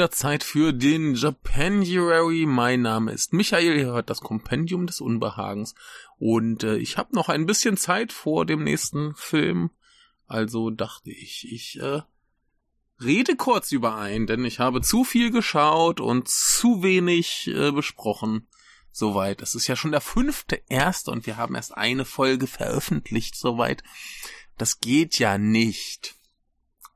Es wieder Zeit für den Japanuary. Mein Name ist Michael, ihr hört das Kompendium des Unbehagens. Und äh, ich habe noch ein bisschen Zeit vor dem nächsten Film. Also dachte ich, ich äh, rede kurz über einen, denn ich habe zu viel geschaut und zu wenig äh, besprochen. Soweit. Das ist ja schon der fünfte erste und wir haben erst eine Folge veröffentlicht soweit. Das geht ja nicht.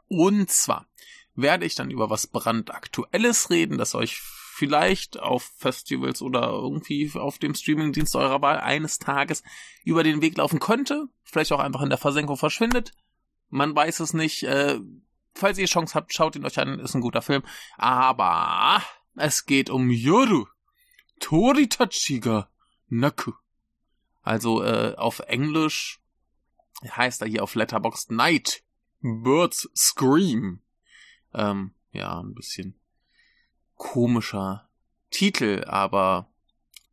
Und zwar werde ich dann über was brandaktuelles reden, das euch vielleicht auf Festivals oder irgendwie auf dem Streamingdienst eurer Wahl eines Tages über den Weg laufen könnte, vielleicht auch einfach in der Versenkung verschwindet. Man weiß es nicht. Äh, falls ihr Chance habt, schaut ihn euch an, ist ein guter Film. Aber es geht um Yoru. Toritachiga Naku. Also äh, auf Englisch heißt er hier auf Letterboxd Night. Birds Scream. Ähm, ja, ein bisschen komischer Titel, aber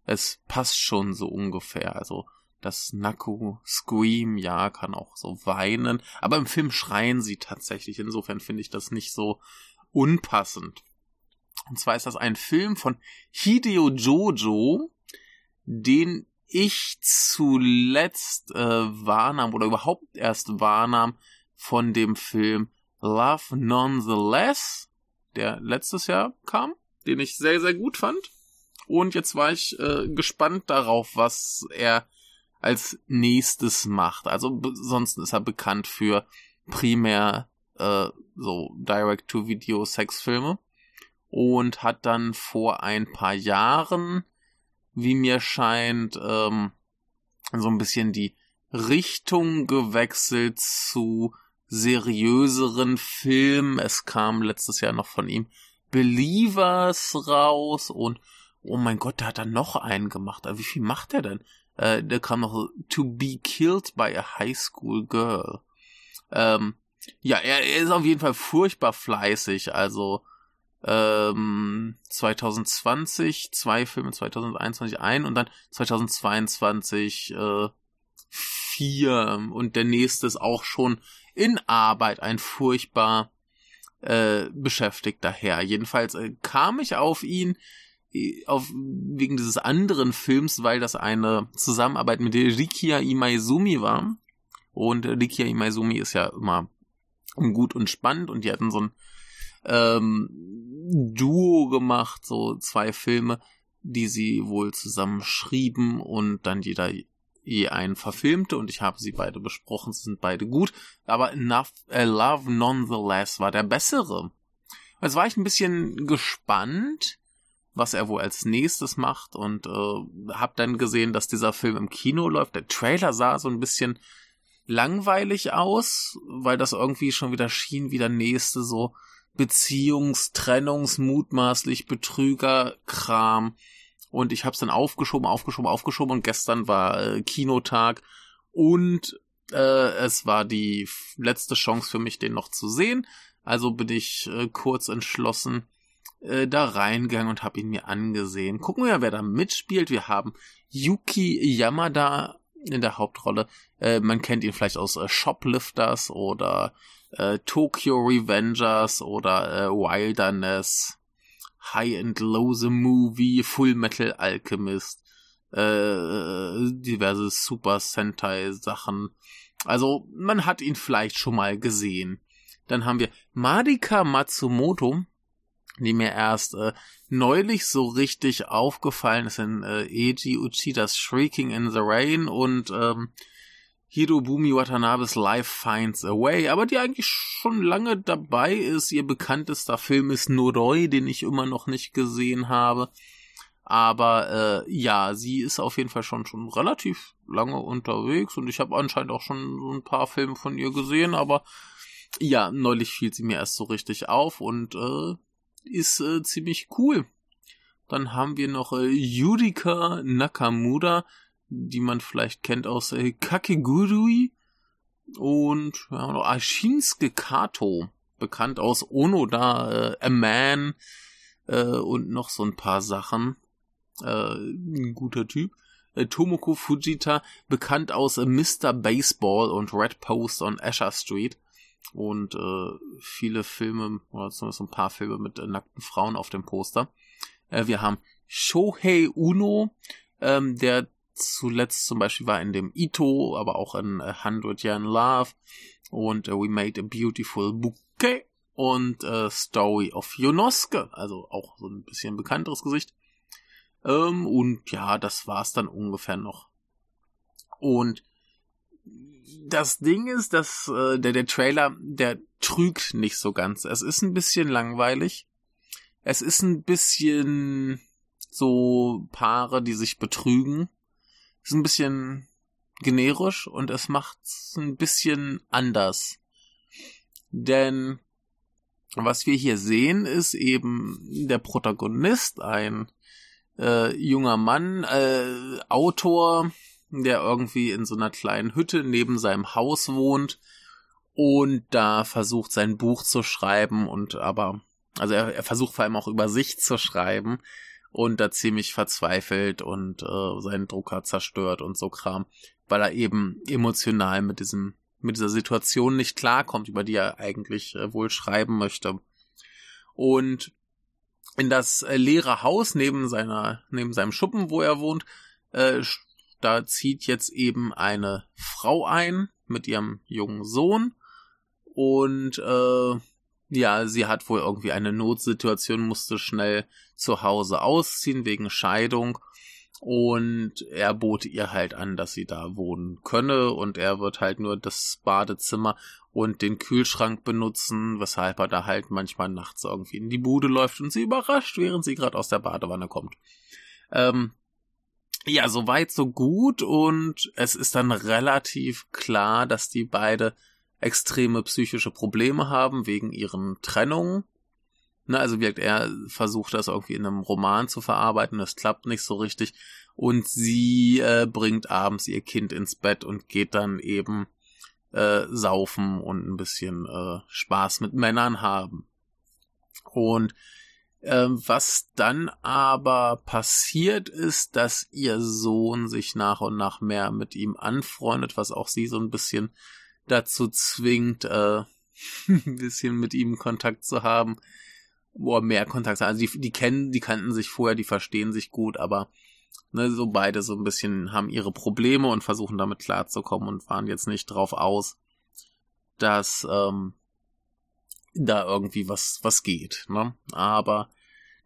es passt schon so ungefähr. Also das Naku Scream, ja, kann auch so weinen, aber im Film schreien sie tatsächlich. Insofern finde ich das nicht so unpassend. Und zwar ist das ein Film von Hideo Jojo, den ich zuletzt äh, wahrnahm oder überhaupt erst wahrnahm von dem Film Love Nonetheless, der letztes Jahr kam, den ich sehr, sehr gut fand. Und jetzt war ich äh, gespannt darauf, was er als nächstes macht. Also sonst ist er bekannt für primär äh, so Direct-to-Video-Sexfilme und hat dann vor ein paar Jahren, wie mir scheint, ähm, so ein bisschen die Richtung gewechselt zu seriöseren Film. Es kam letztes Jahr noch von ihm Believers raus und oh mein Gott, der hat dann noch einen gemacht. Wie viel macht er denn? Äh, der kam noch To Be Killed by a High School Girl. Ähm, ja, er, er, ist auf jeden Fall furchtbar fleißig. Also ähm, 2020 zwei Filme, 2021 ein und dann 2022 äh, vier und der nächste ist auch schon in Arbeit ein furchtbar äh, beschäftigter Herr. Jedenfalls äh, kam ich auf ihn äh, auf, wegen dieses anderen Films, weil das eine Zusammenarbeit mit Rikia Imaizumi war. Und Rikia Imaizumi ist ja immer gut und spannend und die hatten so ein ähm, Duo gemacht, so zwei Filme, die sie wohl zusammen schrieben und dann jeder je einen verfilmte und ich habe sie beide besprochen, sie sind beide gut, aber Enough, äh, Love Nonetheless war der bessere. Jetzt war ich ein bisschen gespannt, was er wohl als nächstes macht und äh, habe dann gesehen, dass dieser Film im Kino läuft. Der Trailer sah so ein bisschen langweilig aus, weil das irgendwie schon wieder schien wie der nächste so Beziehungs-, Trennungs-, mutmaßlich Betrüger-Kram und ich habe es dann aufgeschoben, aufgeschoben, aufgeschoben und gestern war äh, Kinotag und äh, es war die letzte Chance für mich, den noch zu sehen. Also bin ich äh, kurz entschlossen äh, da reingegangen und habe ihn mir angesehen. Gucken wir, wer da mitspielt. Wir haben Yuki Yamada in der Hauptrolle. Äh, man kennt ihn vielleicht aus äh, Shoplifters oder äh, Tokyo Revengers oder äh, Wilderness. High and Low the Movie, Full Metal Alchemist, äh, diverse Super Sentai Sachen. Also man hat ihn vielleicht schon mal gesehen. Dann haben wir Marika Matsumoto, die mir erst äh, neulich so richtig aufgefallen ist in äh, Eiji Uchidas Shrieking in the Rain und ähm, Hirobumi Watanabes Life Finds a Way, aber die eigentlich schon lange dabei ist. Ihr bekanntester Film ist Noroi, den ich immer noch nicht gesehen habe. Aber äh, ja, sie ist auf jeden Fall schon schon relativ lange unterwegs und ich habe anscheinend auch schon so ein paar Filme von ihr gesehen, aber ja, neulich fiel sie mir erst so richtig auf und äh, ist äh, ziemlich cool. Dann haben wir noch äh, Yurika Nakamura, die man vielleicht kennt aus äh, Kakegurui und ja, noch Ashinsuke Kato, bekannt aus Onoda, äh, A Man äh, und noch so ein paar Sachen. Äh, ein guter Typ. Äh, Tomoko Fujita, bekannt aus äh, Mr. Baseball und Red Post on Asher Street. und äh, viele Filme, oder zumindest ein paar Filme mit äh, nackten Frauen auf dem Poster. Äh, wir haben Shohei Uno, ähm, der zuletzt zum Beispiel war in dem Ito, aber auch in äh, 100 Year in Love und äh, We Made a Beautiful Bouquet und äh, Story of Yonosuke, also auch so ein bisschen bekannteres Gesicht. Ähm, und ja, das war's dann ungefähr noch. Und das Ding ist, dass äh, der, der Trailer, der trügt nicht so ganz. Es ist ein bisschen langweilig. Es ist ein bisschen so Paare, die sich betrügen. Es ist ein bisschen generisch und es macht's ein bisschen anders. Denn was wir hier sehen, ist eben der Protagonist, ein äh, junger Mann, äh, Autor, der irgendwie in so einer kleinen Hütte neben seinem Haus wohnt und da versucht sein Buch zu schreiben und aber, also er, er versucht vor allem auch über sich zu schreiben und da ziemlich verzweifelt und äh, seinen Drucker zerstört und so Kram, weil er eben emotional mit diesem mit dieser Situation nicht klarkommt, über die er eigentlich äh, wohl schreiben möchte. Und in das äh, leere Haus neben seiner neben seinem Schuppen, wo er wohnt, äh, da zieht jetzt eben eine Frau ein mit ihrem jungen Sohn und äh, ja, sie hat wohl irgendwie eine Notsituation, musste schnell zu Hause ausziehen wegen Scheidung. Und er bot ihr halt an, dass sie da wohnen könne. Und er wird halt nur das Badezimmer und den Kühlschrank benutzen, weshalb er da halt manchmal nachts irgendwie in die Bude läuft und sie überrascht, während sie gerade aus der Badewanne kommt. Ähm, ja, so weit, so gut. Und es ist dann relativ klar, dass die beide extreme psychische Probleme haben wegen ihren Trennungen. Ne, also wirkt er versucht das irgendwie in einem Roman zu verarbeiten, das klappt nicht so richtig und sie äh, bringt abends ihr Kind ins Bett und geht dann eben äh, saufen und ein bisschen äh, Spaß mit Männern haben. Und ähm, was dann aber passiert ist, dass ihr Sohn sich nach und nach mehr mit ihm anfreundet, was auch sie so ein bisschen dazu zwingt, äh, ein bisschen mit ihm Kontakt zu haben. Boah, mehr Kontakt. Also die, die kennen, die kannten sich vorher, die verstehen sich gut, aber ne, so beide so ein bisschen haben ihre Probleme und versuchen damit klarzukommen und waren jetzt nicht drauf aus, dass ähm, da irgendwie was, was geht, ne? Aber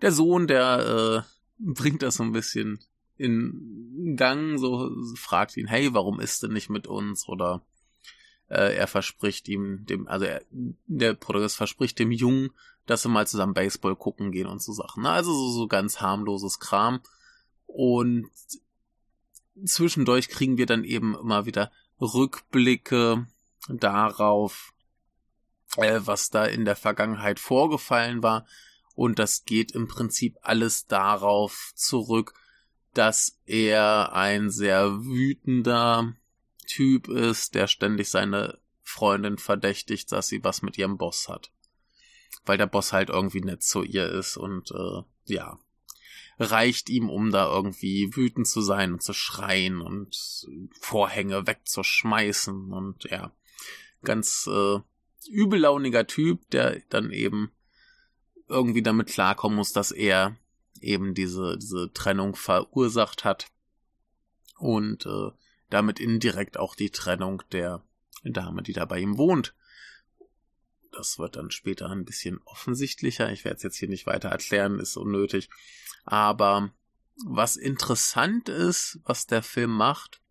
der Sohn, der äh, bringt das so ein bisschen in Gang, so fragt ihn, hey, warum ist denn nicht mit uns? Oder äh, er verspricht ihm, dem, also er, der Protagonist verspricht dem Jungen, dass sie mal zusammen Baseball gucken gehen und so Sachen. Ne? Also so, so ganz harmloses Kram. Und zwischendurch kriegen wir dann eben immer wieder Rückblicke darauf, äh, was da in der Vergangenheit vorgefallen war. Und das geht im Prinzip alles darauf zurück, dass er ein sehr wütender Typ ist, der ständig seine Freundin verdächtigt, dass sie was mit ihrem Boss hat. Weil der Boss halt irgendwie nett zu ihr ist und äh, ja, reicht ihm, um da irgendwie wütend zu sein und zu schreien und Vorhänge wegzuschmeißen und ja, ganz äh, übellauniger Typ, der dann eben irgendwie damit klarkommen muss, dass er eben diese, diese Trennung verursacht hat und äh, damit indirekt auch die Trennung der Dame, die da bei ihm wohnt. Das wird dann später ein bisschen offensichtlicher. Ich werde es jetzt hier nicht weiter erklären, ist unnötig. Aber was interessant ist, was der Film macht,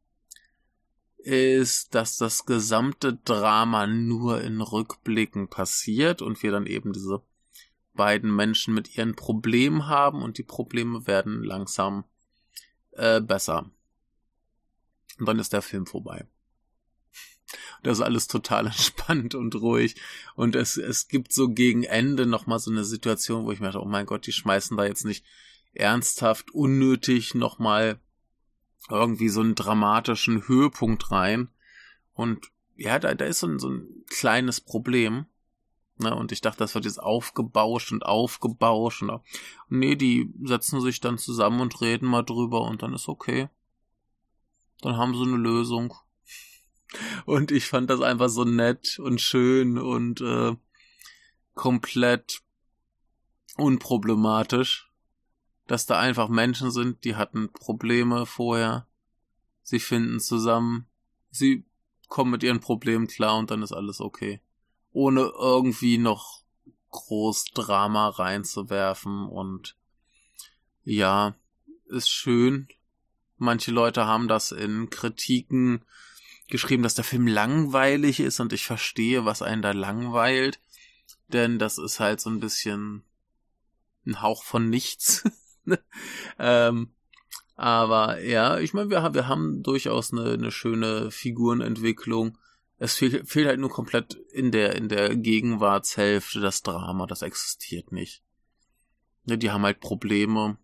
ist, dass das gesamte Drama nur in Rückblicken passiert und wir dann eben diese beiden Menschen mit ihren Problemen haben und die Probleme werden langsam äh, besser. Und dann ist der Film vorbei. Das ist alles total entspannt und ruhig. Und es, es gibt so gegen Ende nochmal so eine Situation, wo ich mir dachte, oh mein Gott, die schmeißen da jetzt nicht ernsthaft, unnötig nochmal irgendwie so einen dramatischen Höhepunkt rein. Und ja, da, da ist so ein, so ein kleines Problem. Ne, und ich dachte, das wird jetzt aufgebauscht und aufgebauscht. Und, nee, die setzen sich dann zusammen und reden mal drüber und dann ist okay. Dann haben sie eine Lösung. Und ich fand das einfach so nett und schön und äh, komplett unproblematisch, dass da einfach Menschen sind, die hatten Probleme vorher. Sie finden zusammen, sie kommen mit ihren Problemen klar und dann ist alles okay. Ohne irgendwie noch groß Drama reinzuwerfen und ja, ist schön. Manche Leute haben das in Kritiken geschrieben, dass der Film langweilig ist und ich verstehe, was einen da langweilt, denn das ist halt so ein bisschen ein Hauch von nichts. ähm, aber ja, ich meine, wir, wir haben durchaus eine, eine schöne Figurenentwicklung. Es fehlt, fehlt halt nur komplett in der, in der Gegenwartshälfte das Drama, das existiert nicht. Ja, die haben halt Probleme.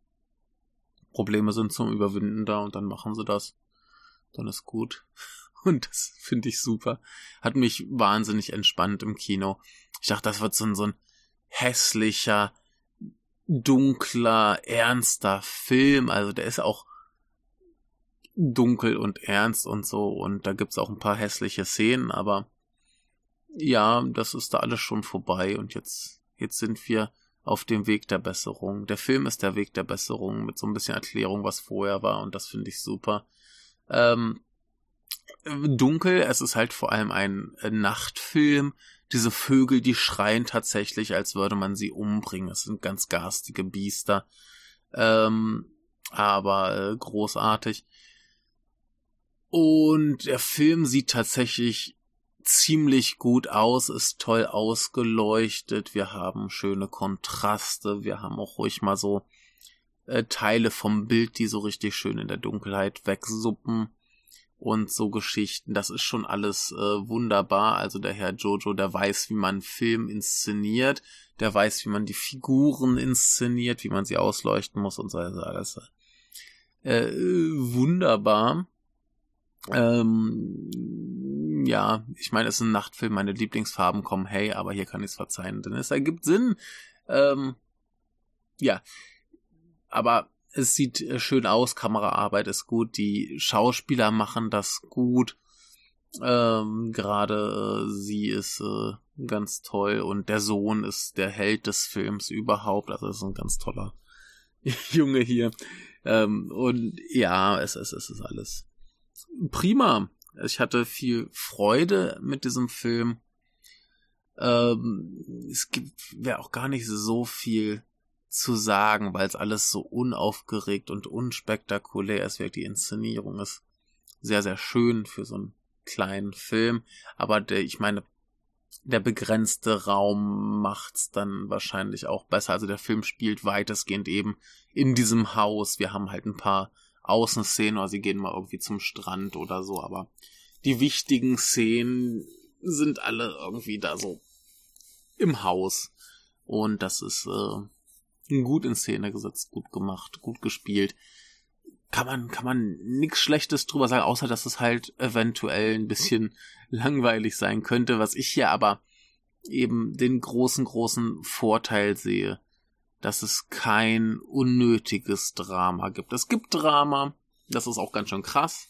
Probleme sind zum Überwinden da und dann machen sie das. Dann ist gut. Und das finde ich super. Hat mich wahnsinnig entspannt im Kino. Ich dachte, das wird so ein, so ein hässlicher, dunkler, ernster Film. Also der ist auch dunkel und ernst und so. Und da gibt's auch ein paar hässliche Szenen, aber ja, das ist da alles schon vorbei. Und jetzt, jetzt sind wir auf dem Weg der Besserung. Der Film ist der Weg der Besserung mit so ein bisschen Erklärung, was vorher war. Und das finde ich super. Ähm, dunkel, es ist halt vor allem ein Nachtfilm diese Vögel, die schreien tatsächlich, als würde man sie umbringen. Es sind ganz garstige Biester. Ähm, aber äh, großartig. Und der Film sieht tatsächlich ziemlich gut aus, ist toll ausgeleuchtet. Wir haben schöne Kontraste. Wir haben auch ruhig mal so äh, Teile vom Bild, die so richtig schön in der Dunkelheit wegsuppen und so Geschichten. Das ist schon alles äh, wunderbar. Also der Herr Jojo, der weiß, wie man Film inszeniert, der weiß, wie man die Figuren inszeniert, wie man sie ausleuchten muss und so alles. Äh, wunderbar. Ähm, ja, ich meine, es ist ein Nachtfilm, meine Lieblingsfarben kommen, hey, aber hier kann ich es verzeihen, denn es ergibt Sinn. Ähm, ja, aber es sieht äh, schön aus, Kameraarbeit ist gut, die Schauspieler machen das gut. Ähm, Gerade äh, sie ist äh, ganz toll und der Sohn ist der Held des Films überhaupt. Also ist ein ganz toller Junge hier. Ähm, und ja, es, es, es ist alles prima. Ich hatte viel Freude mit diesem Film. Ähm, es gibt wäre auch gar nicht so viel zu sagen, weil es alles so unaufgeregt und unspektakulär ist. Die Inszenierung ist sehr, sehr schön für so einen kleinen Film. Aber der, ich meine, der begrenzte Raum macht's dann wahrscheinlich auch besser. Also der Film spielt weitestgehend eben in diesem Haus. Wir haben halt ein paar Außenszenen oder sie gehen mal irgendwie zum Strand oder so, aber die wichtigen Szenen sind alle irgendwie da so im Haus. Und das ist äh, gut in Szene gesetzt, gut gemacht, gut gespielt. Kann man, kann man nichts Schlechtes drüber sagen, außer dass es halt eventuell ein bisschen langweilig sein könnte, was ich hier aber eben den großen, großen Vorteil sehe, dass es kein unnötiges Drama gibt. Es gibt Drama, das ist auch ganz schön krass,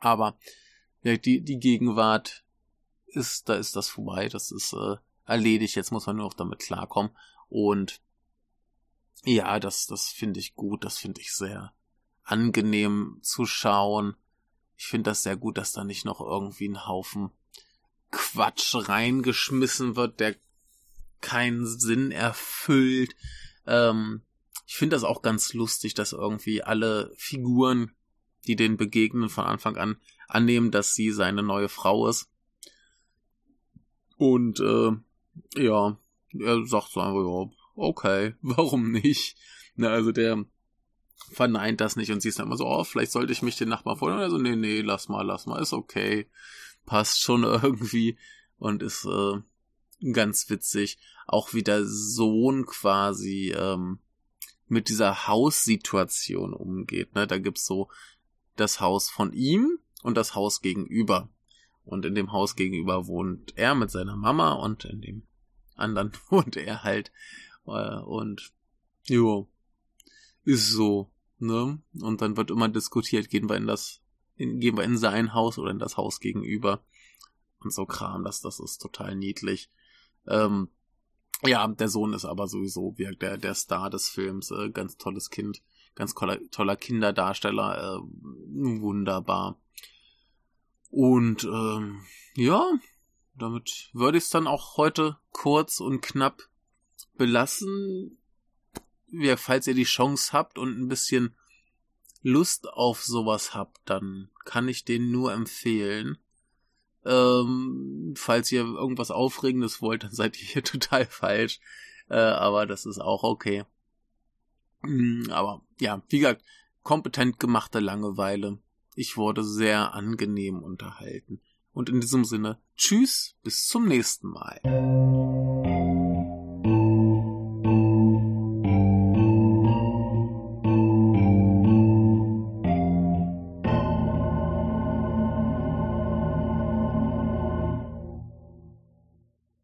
aber die, die Gegenwart ist, da ist das vorbei, das ist äh, erledigt, jetzt muss man nur noch damit klarkommen und ja, das, das finde ich gut, das finde ich sehr angenehm zu schauen. Ich finde das sehr gut, dass da nicht noch irgendwie ein Haufen Quatsch reingeschmissen wird, der keinen Sinn erfüllt. Ähm, ich finde das auch ganz lustig, dass irgendwie alle Figuren, die den begegnen, von Anfang an annehmen, dass sie seine neue Frau ist. Und äh, ja, er sagt so einfach, ja, okay, warum nicht? Na, also der verneint das nicht und siehst dann immer so, oh, vielleicht sollte ich mich den Nachbarn vorstellen. Also, nee, nee, lass mal, lass mal, ist okay. Passt schon irgendwie und ist äh, ganz witzig. Auch wie der Sohn quasi ähm, mit dieser Haussituation umgeht. Ne? Da gibt's so das Haus von ihm und das Haus gegenüber. Und in dem Haus gegenüber wohnt er mit seiner Mama und in dem anderen wohnt er halt äh, und jo, ist so, ne? Und dann wird immer diskutiert, gehen wir in das in, gehen wir in sein Haus oder in das Haus gegenüber. Und so Kram, das, das ist total niedlich. Ähm, ja, der Sohn ist aber sowieso wie der, der Star des Films, äh, ganz tolles Kind, ganz toller, toller Kinderdarsteller, äh, wunderbar. Und ähm, ja, damit würde ich es dann auch heute kurz und knapp belassen. Ja, falls ihr die Chance habt und ein bisschen Lust auf sowas habt, dann kann ich den nur empfehlen. Ähm, falls ihr irgendwas Aufregendes wollt, dann seid ihr hier total falsch. Äh, aber das ist auch okay. Mm, aber ja, wie gesagt, kompetent gemachte Langeweile. Ich wurde sehr angenehm unterhalten. Und in diesem Sinne, tschüss, bis zum nächsten Mal.